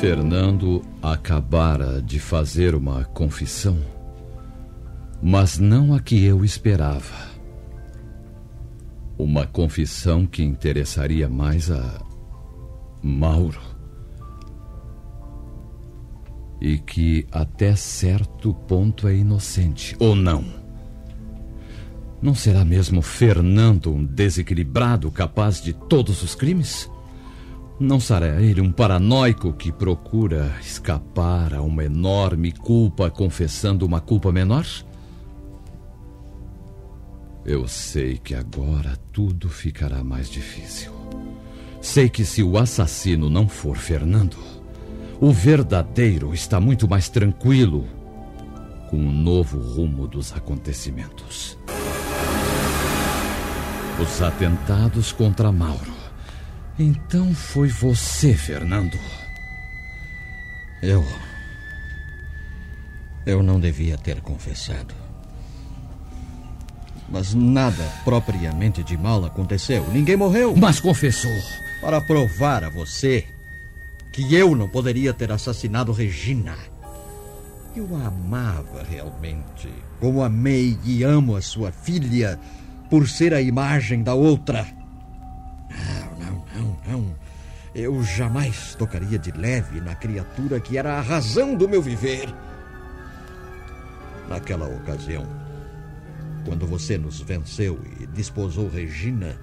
Fernando acabara de fazer uma confissão, mas não a que eu esperava. Uma confissão que interessaria mais a Mauro. E que até certo ponto é inocente, ou não? Não será mesmo Fernando um desequilibrado capaz de todos os crimes? Não será ele um paranoico que procura escapar a uma enorme culpa confessando uma culpa menor? Eu sei que agora tudo ficará mais difícil. Sei que se o assassino não for Fernando, o verdadeiro está muito mais tranquilo com o novo rumo dos acontecimentos. Os atentados contra Mauro então foi você, Fernando. Eu. Eu não devia ter confessado. Mas nada propriamente de mal aconteceu. Ninguém morreu. Mas confessou. Para provar a você que eu não poderia ter assassinado Regina. Eu a amava realmente. Como amei e amo a sua filha por ser a imagem da outra. Não, não. Eu jamais tocaria de leve na criatura que era a razão do meu viver. Naquela ocasião, quando você nos venceu e desposou Regina,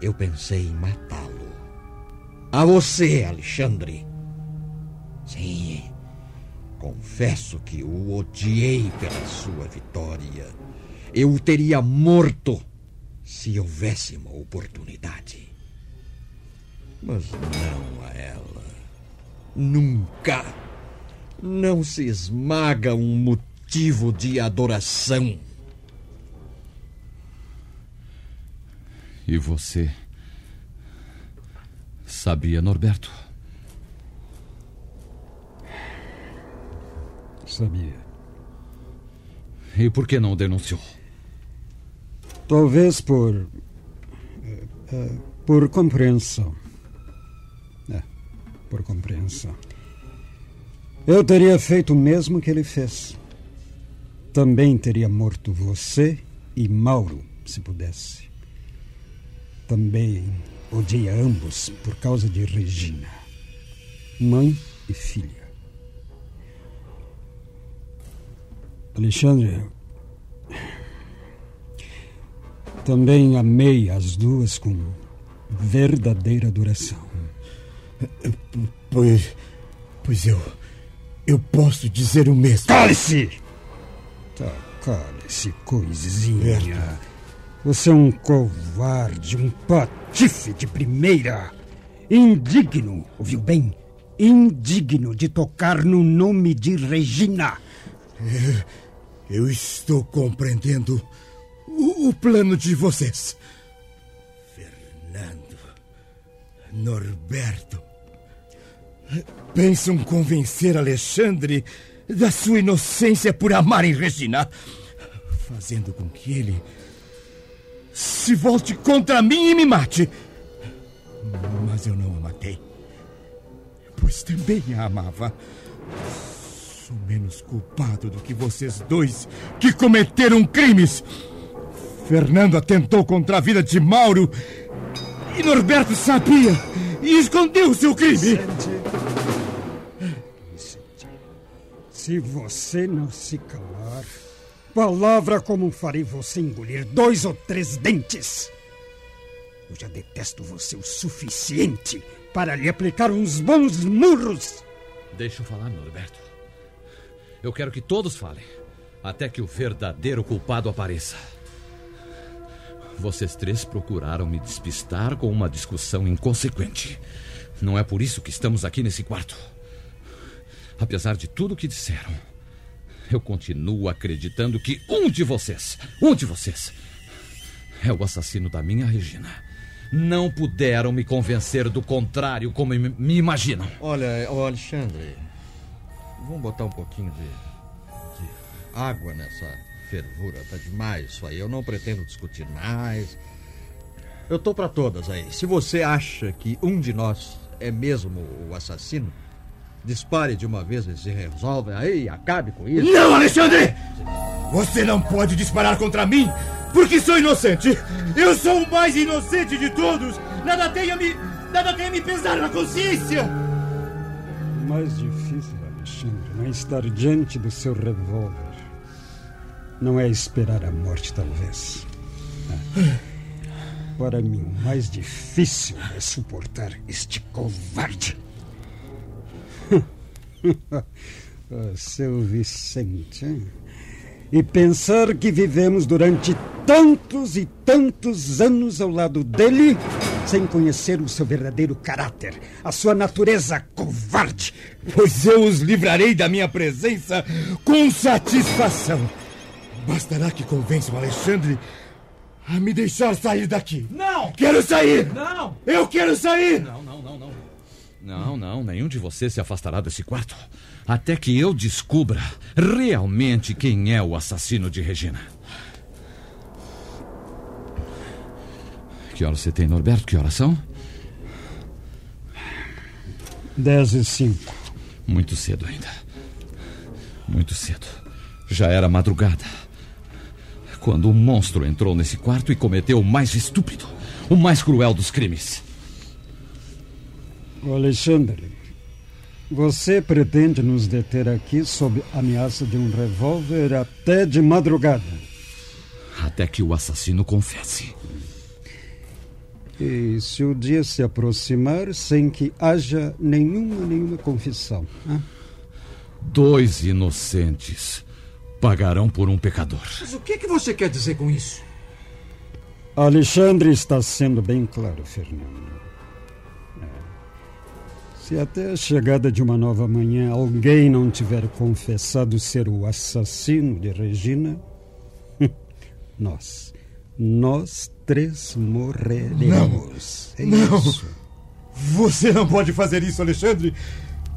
eu pensei em matá-lo. A você, Alexandre. Sim, confesso que o odiei pela sua vitória. Eu o teria morto se houvesse uma oportunidade. Mas não a ela. Nunca. Não se esmaga um motivo de adoração. E você. Sabia, Norberto? Sabia. E por que não denunciou? Talvez por. É, por compreensão. É, por compreensão. Eu teria feito o mesmo que ele fez. Também teria morto você e Mauro, se pudesse. Também odiei a ambos por causa de Regina. Mãe e filha. Alexandre, também amei as duas com verdadeira adoração. Pois. Pois eu. Eu posso dizer o mesmo. Cale-se! Tá, cale-se, coisinha. Você é um covarde, um patife de primeira. Indigno, ouviu bem? Indigno de tocar no nome de Regina. Eu, eu estou compreendendo o, plano de vocês. Fernando. Norberto. Pensam convencer Alexandre da sua inocência por amarem Regina, fazendo com que ele se volte contra mim e me mate. Mas eu não a matei, pois também a amava. Sou menos culpado do que vocês dois que cometeram crimes. Fernando atentou contra a vida de Mauro e Norberto sabia e escondeu o seu crime. Se você não se calar, palavra como farei você engolir dois ou três dentes. Eu já detesto você o suficiente para lhe aplicar uns bons murros. Deixa eu falar, Norberto. Eu quero que todos falem, até que o verdadeiro culpado apareça. Vocês três procuraram me despistar com uma discussão inconsequente. Não é por isso que estamos aqui nesse quarto. Apesar de tudo o que disseram, eu continuo acreditando que um de vocês, um de vocês, é o assassino da minha Regina. Não puderam me convencer do contrário, como me imaginam. Olha, Alexandre, vamos botar um pouquinho de, de água nessa fervura. Tá demais isso aí. Eu não pretendo discutir mais. Eu tô para todas aí. Se você acha que um de nós é mesmo o assassino, dispare de uma vez esse revólver aí e acabe com isso. Não, Alexandre! Você não pode disparar contra mim, porque sou inocente. Eu sou o mais inocente de todos. Nada tenha me, nada tenha me pesar na consciência. O mais difícil, Alexandre, não é estar diante do seu revólver. Não é esperar a morte, talvez. Para mim, o mais difícil é suportar este covarde. oh, seu Vicente. Hein? E pensar que vivemos durante tantos e tantos anos ao lado dele sem conhecer o seu verdadeiro caráter, a sua natureza covarde. Pois eu os livrarei da minha presença com satisfação. Bastará que convençam Alexandre a me deixar sair daqui. Não! Quero sair! Não! Eu quero sair! Não, não, não, não. Não, não, nenhum de vocês se afastará desse quarto. Até que eu descubra realmente quem é o assassino de Regina. Que horas você tem, Norberto? Que horas são? Dez e cinco. Muito cedo ainda. Muito cedo. Já era madrugada quando um monstro entrou nesse quarto e cometeu o mais estúpido, o mais cruel dos crimes. Alexandre, você pretende nos deter aqui sob ameaça de um revólver até de madrugada. Até que o assassino confesse. E se o dia se aproximar sem que haja nenhuma, nenhuma confissão? Hein? Dois inocentes pagarão por um pecador. Mas o que, que você quer dizer com isso? Alexandre está sendo bem claro, Fernando. É. Se até a chegada de uma nova manhã alguém não tiver confessado ser o assassino de Regina, nós, nós três morreremos. Não, é não. Isso. Você não pode fazer isso, Alexandre.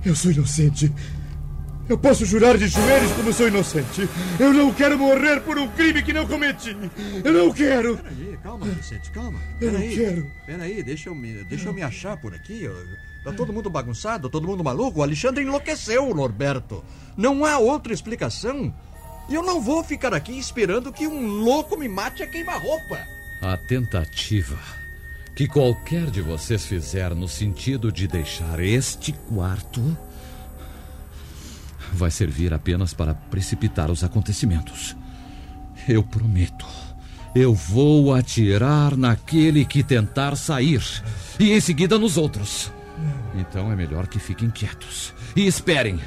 Eu sou inocente. Eu posso jurar de joelhos como sou inocente. Eu não quero morrer por um crime que não cometi. Eu não quero. Peraí, calma, Vicente, calma. Eu não quero. Peraí, deixa eu me, deixa eu me achar por aqui. Tá todo mundo bagunçado, todo mundo maluco. O Alexandre enlouqueceu, Norberto. Não há outra explicação. E eu não vou ficar aqui esperando que um louco me mate a queima-roupa. A tentativa que qualquer de vocês fizer no sentido de deixar este quarto vai servir apenas para precipitar os acontecimentos. Eu prometo. Eu vou atirar naquele que tentar sair e em seguida nos outros. Então é melhor que fiquem quietos e esperem.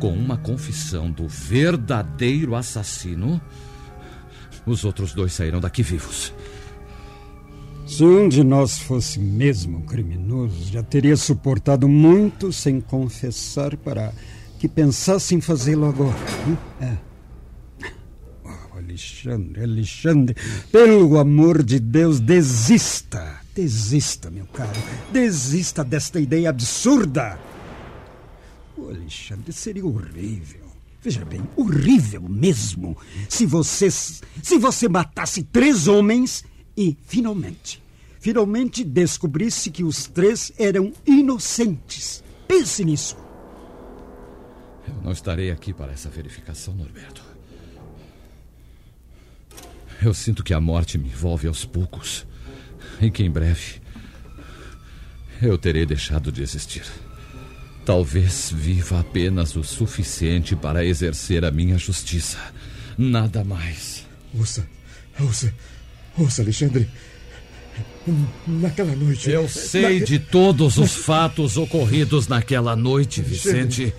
Com uma confissão do verdadeiro assassino, os outros dois sairão daqui vivos. Se um de nós fosse mesmo criminoso, já teria suportado muito sem confessar para que pensasse em fazê-lo agora. Hum? É. Oh, Alexandre, Alexandre, pelo amor de Deus, desista. Desista, meu caro. Desista desta ideia absurda. Oh, Alexandre, seria horrível. Veja bem, horrível mesmo se você se você matasse três homens e, finalmente, finalmente descobrisse que os três eram inocentes. Pense nisso. Eu não estarei aqui para essa verificação, Norberto. Eu sinto que a morte me envolve aos poucos e que em breve eu terei deixado de existir. Talvez viva apenas o suficiente para exercer a minha justiça. Nada mais. Ouça, ouça, ouça, Alexandre. Naquela noite. Eu sei na... de todos os fatos ocorridos naquela noite, Vicente.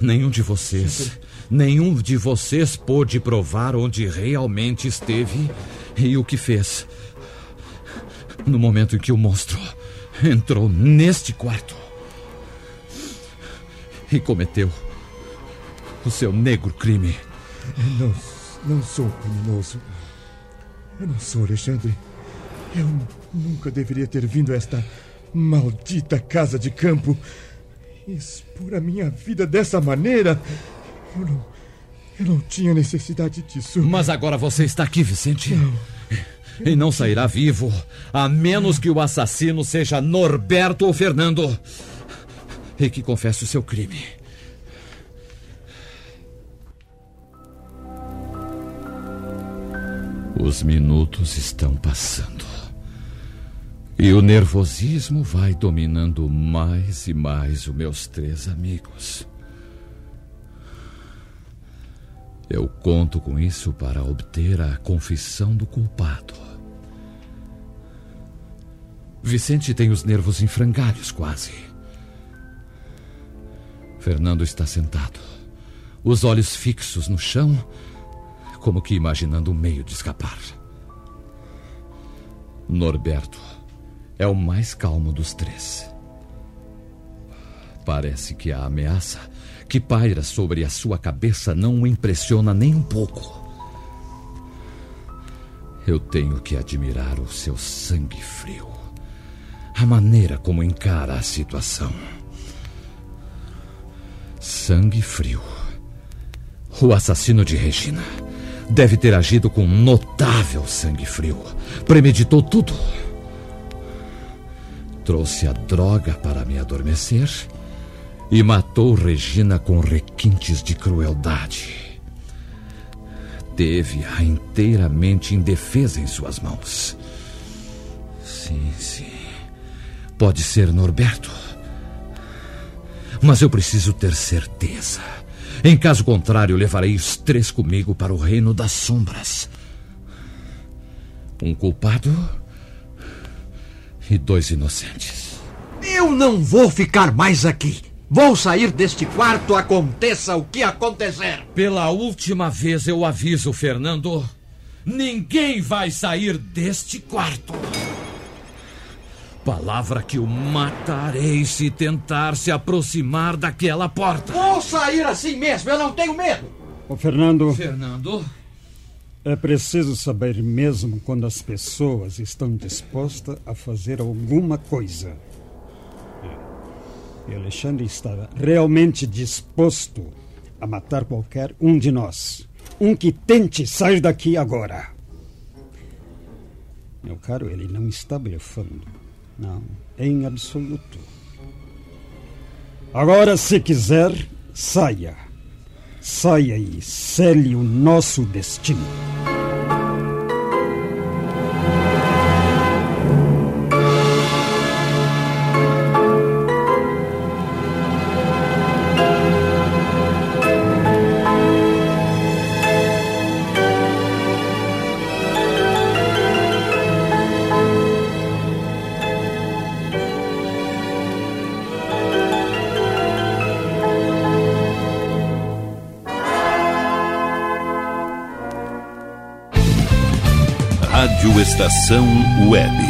Nenhum de vocês, nenhum de vocês pôde provar onde realmente esteve e o que fez. No momento em que o monstro entrou neste quarto e cometeu o seu negro crime. Não, não sou criminoso. Eu não sou Alexandre. Eu nunca deveria ter vindo a esta maldita casa de campo. Expor a minha vida dessa maneira. Eu não. Eu não tinha necessidade disso. Mas agora você está aqui, Vicente. Não. E não sairá vivo, a menos que o assassino seja Norberto ou Fernando. E que confesse o seu crime. Os minutos estão passando. E o nervosismo vai dominando mais e mais os meus três amigos. Eu conto com isso para obter a confissão do culpado. Vicente tem os nervos em frangalhos, quase. Fernando está sentado, os olhos fixos no chão, como que imaginando um meio de escapar. Norberto é o mais calmo dos três. Parece que a ameaça que paira sobre a sua cabeça não o impressiona nem um pouco. Eu tenho que admirar o seu sangue frio, a maneira como encara a situação. Sangue frio. O assassino de Regina deve ter agido com notável sangue frio. Premeditou tudo. Trouxe a droga para me adormecer e matou Regina com requintes de crueldade. Teve-a inteiramente indefesa em suas mãos. Sim, sim. Pode ser Norberto. Mas eu preciso ter certeza. Em caso contrário, levarei os três comigo para o reino das sombras. Um culpado e dois inocentes. Eu não vou ficar mais aqui. Vou sair deste quarto, aconteça o que acontecer. Pela última vez eu aviso, Fernando. Ninguém vai sair deste quarto. Palavra que o matarei se tentar se aproximar daquela porta. Vou sair assim mesmo, eu não tenho medo. Ô, Fernando. Fernando? É preciso saber mesmo quando as pessoas estão dispostas a fazer alguma coisa. E Alexandre estava realmente disposto a matar qualquer um de nós. Um que tente sair daqui agora. Meu caro, ele não está blefando. Não, em absoluto. Agora, se quiser, saia. Saia e cele o nosso destino. Estação Web.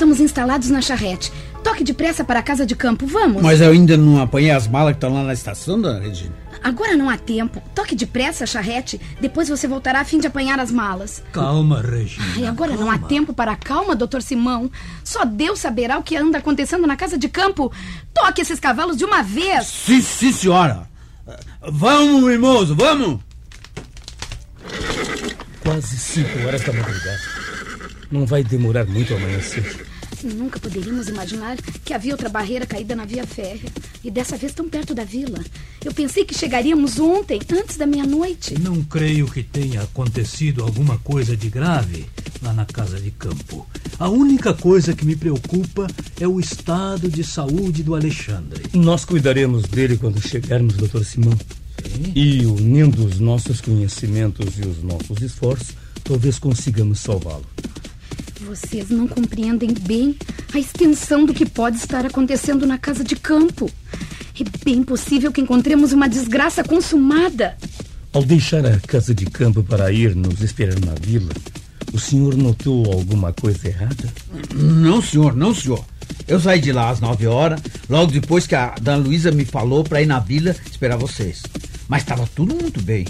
Estamos instalados na charrete. Toque depressa para a casa de campo, vamos? Mas eu ainda não apanhei as malas que estão lá na estação, dona Regina. Agora não há tempo. Toque depressa, charrete. Depois você voltará a fim de apanhar as malas. Calma, Regina. Ai, agora não há tempo para calma, doutor Simão. Só Deus saberá o que anda acontecendo na casa de campo. Toque esses cavalos de uma vez. Sim, sim, senhora. Vamos, mimoso, vamos! Quase cinco horas da madrugada. Não vai demorar muito a amanhecer. Nunca poderíamos imaginar que havia outra barreira caída na via férrea. E dessa vez tão perto da vila. Eu pensei que chegaríamos ontem, antes da meia-noite. Não creio que tenha acontecido alguma coisa de grave lá na casa de campo. A única coisa que me preocupa é o estado de saúde do Alexandre. Nós cuidaremos dele quando chegarmos, Dr. Simão. E unindo os nossos conhecimentos e os nossos esforços, talvez consigamos salvá-lo. Vocês não compreendem bem a extensão do que pode estar acontecendo na casa de campo. É bem possível que encontremos uma desgraça consumada. Ao deixar a casa de campo para ir nos esperar na vila, o senhor notou alguma coisa errada? Não, senhor, não, senhor. Eu saí de lá às nove horas, logo depois que a Dona Luísa me falou para ir na vila esperar vocês. Mas estava tudo muito bem.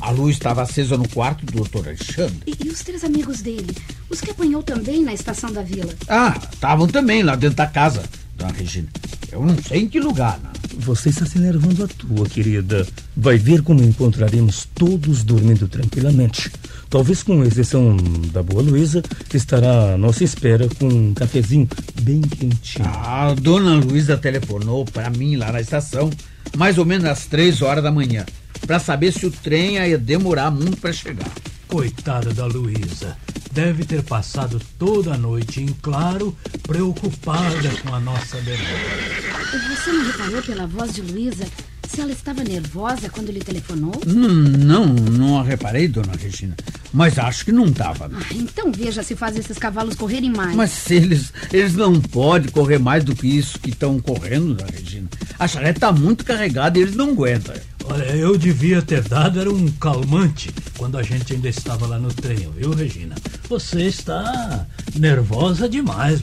A luz estava acesa no quarto do doutor Alexandre. E, e os três amigos dele? Os que apanhou também na estação da vila? Ah, estavam também lá dentro da casa, dona Regina. Eu não sei em que lugar, não. Você está se enervando à toa, querida. Vai ver como encontraremos todos dormindo tranquilamente. Talvez com exceção da boa Luísa, que estará à nossa espera com um cafezinho bem quentinho. Ah, dona Luísa telefonou para mim lá na estação, mais ou menos às três horas da manhã, para saber se o trem ia demorar muito para chegar. Coitada da Luísa. Deve ter passado toda a noite em claro, preocupada com a nossa demora. Você não reparou pela voz de Luísa se ela estava nervosa quando lhe telefonou? Não, não, não a reparei, dona Regina. Mas acho que não estava. Ah, então veja se faz esses cavalos correrem mais. Mas eles, eles não podem correr mais do que isso que estão correndo, dona Regina. A charrete está muito carregada e eles não aguentam. Olha, eu devia ter dado era um calmante quando a gente ainda estava lá no trem, viu, Regina? Você está nervosa demais.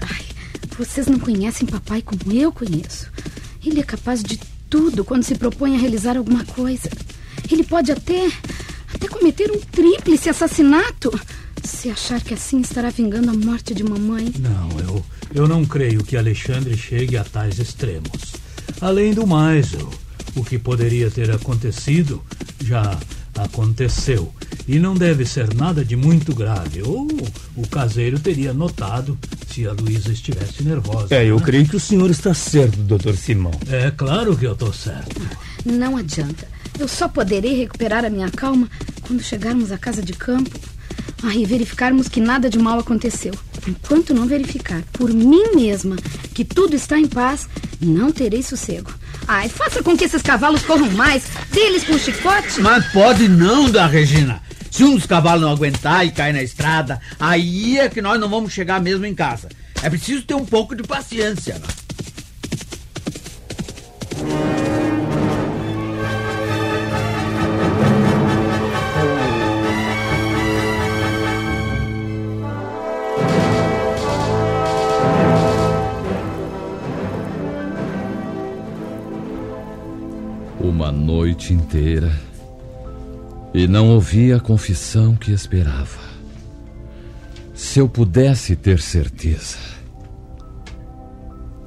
Ai, vocês não conhecem papai como eu conheço. Ele é capaz de tudo quando se propõe a realizar alguma coisa. Ele pode até até cometer um tríplice assassinato se achar que assim estará vingando a morte de mamãe. Não, eu eu não creio que Alexandre chegue a tais extremos. Além do mais, eu o que poderia ter acontecido já aconteceu. E não deve ser nada de muito grave. Ou o caseiro teria notado se a Luísa estivesse nervosa. É, eu né? creio que o senhor está certo, doutor Simão. É claro que eu estou certo. Não adianta. Eu só poderei recuperar a minha calma quando chegarmos à casa de campo. Ah, e verificarmos que nada de mal aconteceu. Enquanto não verificar por mim mesma que tudo está em paz, não terei sossego. Ai, faça com que esses cavalos corram mais. Dê-lhes com chicote. Mas pode não, da Regina. Se um dos cavalos não aguentar e cair na estrada, aí é que nós não vamos chegar mesmo em casa. É preciso ter um pouco de paciência. Né? Uma noite inteira e não ouvi a confissão que esperava. Se eu pudesse ter certeza.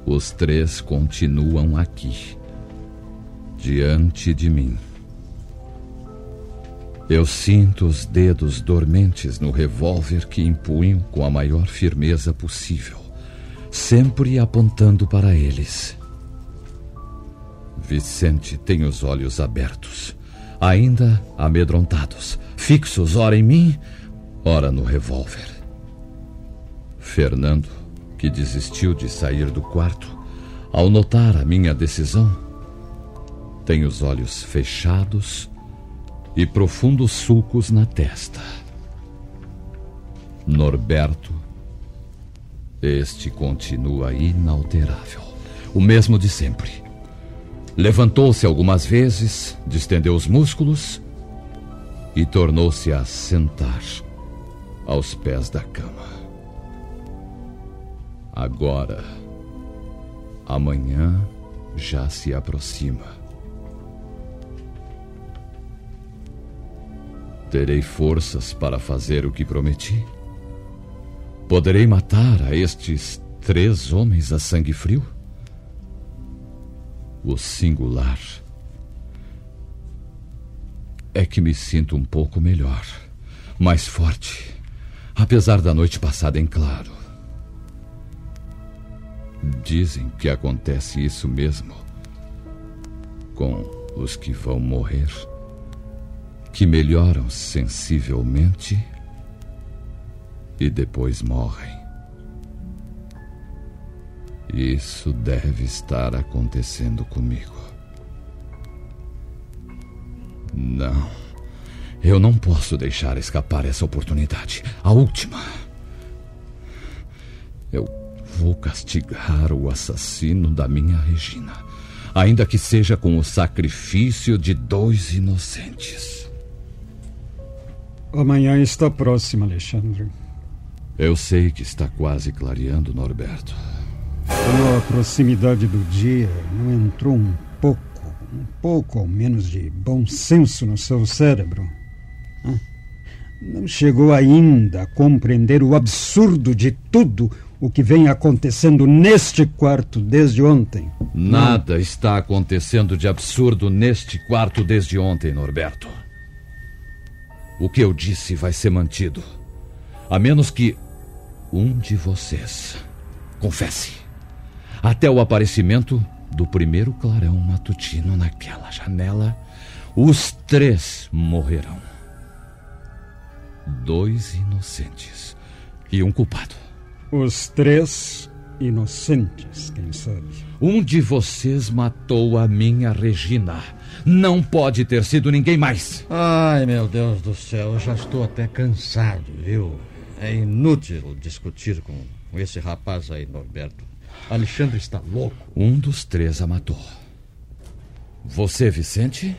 Os três continuam aqui, diante de mim. Eu sinto os dedos dormentes no revólver que empunho com a maior firmeza possível, sempre apontando para eles. Vicente tem os olhos abertos, ainda amedrontados, fixos ora em mim, ora no revólver. Fernando, que desistiu de sair do quarto, ao notar a minha decisão, tem os olhos fechados e profundos sulcos na testa. Norberto, este continua inalterável, o mesmo de sempre. Levantou-se algumas vezes, distendeu os músculos e tornou-se a sentar aos pés da cama. Agora, amanhã já se aproxima. Terei forças para fazer o que prometi? Poderei matar a estes três homens a sangue frio? O singular é que me sinto um pouco melhor, mais forte, apesar da noite passada em claro. Dizem que acontece isso mesmo com os que vão morrer, que melhoram sensivelmente e depois morrem. Isso deve estar acontecendo comigo. Não. Eu não posso deixar escapar essa oportunidade. A última. Eu vou castigar o assassino da minha Regina, ainda que seja com o sacrifício de dois inocentes. Amanhã está próxima, Alexandre. Eu sei que está quase clareando, Norberto. Com a proximidade do dia, não entrou um pouco, um pouco ao menos de bom senso no seu cérebro? Não chegou ainda a compreender o absurdo de tudo o que vem acontecendo neste quarto desde ontem? Nada está acontecendo de absurdo neste quarto desde ontem, Norberto. O que eu disse vai ser mantido. A menos que um de vocês confesse. Até o aparecimento do primeiro clarão matutino naquela janela, os três morrerão. Dois inocentes e um culpado. Os três inocentes, quem sabe? Um de vocês matou a minha Regina. Não pode ter sido ninguém mais. Ai, meu Deus do céu, eu já estou até cansado, viu? É inútil discutir com esse rapaz aí, Norberto. Alexandre está louco. Um dos três a matou. Você, Vicente?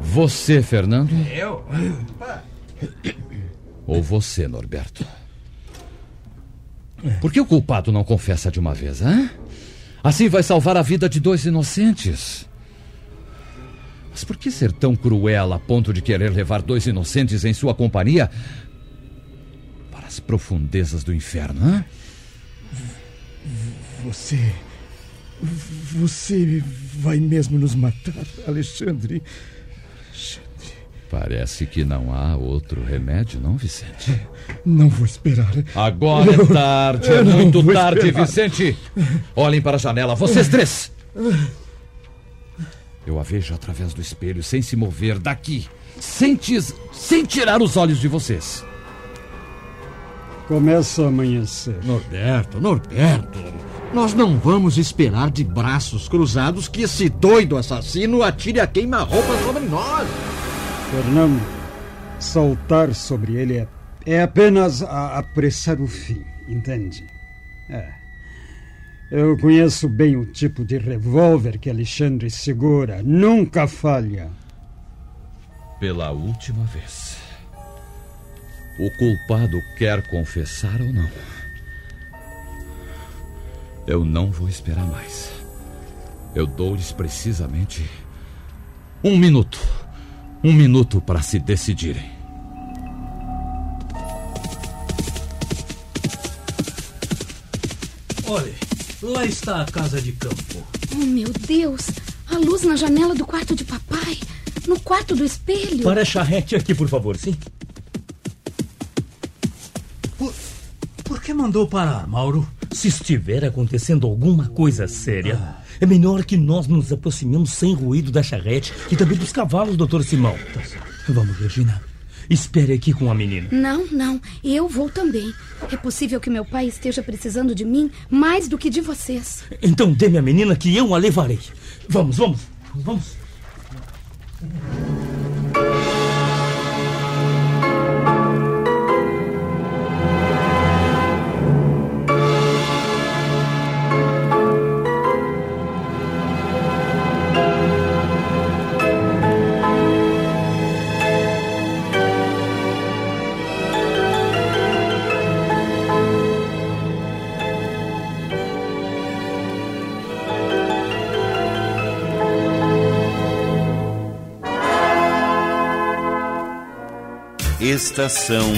Você, Fernando? Eu? Ou você, Norberto? Por que o culpado não confessa de uma vez, hã? Assim vai salvar a vida de dois inocentes. Mas por que ser tão cruel a ponto de querer levar dois inocentes em sua companhia para as profundezas do inferno, hã? Você. Você vai mesmo nos matar, Alexandre? Parece que não há outro remédio, não, Vicente? Não vou esperar. Agora é tarde, é Eu não muito tarde, esperar. Vicente. Olhem para a janela, vocês três. Eu a vejo através do espelho, sem se mover daqui, sem, tis- sem tirar os olhos de vocês. Começa a amanhecer. Norberto, Norberto. Nós não vamos esperar de braços cruzados que esse doido assassino atire a queima-roupa sobre nós. Fernando, saltar sobre ele é, é apenas a- apressar o fim, entende? É. Eu conheço bem o tipo de revólver que Alexandre segura. Nunca falha. Pela última vez. O culpado quer confessar ou não? Eu não vou esperar mais. Eu dou-lhes precisamente um minuto. Um minuto para se decidirem. Olhe, lá está a casa de campo. Oh, meu Deus! A luz na janela do quarto de papai. No quarto do espelho. Para a charrete aqui, por favor, sim? Por, por que mandou parar, Mauro? Se estiver acontecendo alguma coisa séria, é melhor que nós nos aproximemos sem ruído da charrete e também dos cavalos, doutor Simão. Vamos, Regina. Espere aqui com a menina. Não, não. Eu vou também. É possível que meu pai esteja precisando de mim mais do que de vocês. Então dê-me a menina que eu a levarei. Vamos, vamos, vamos. Estação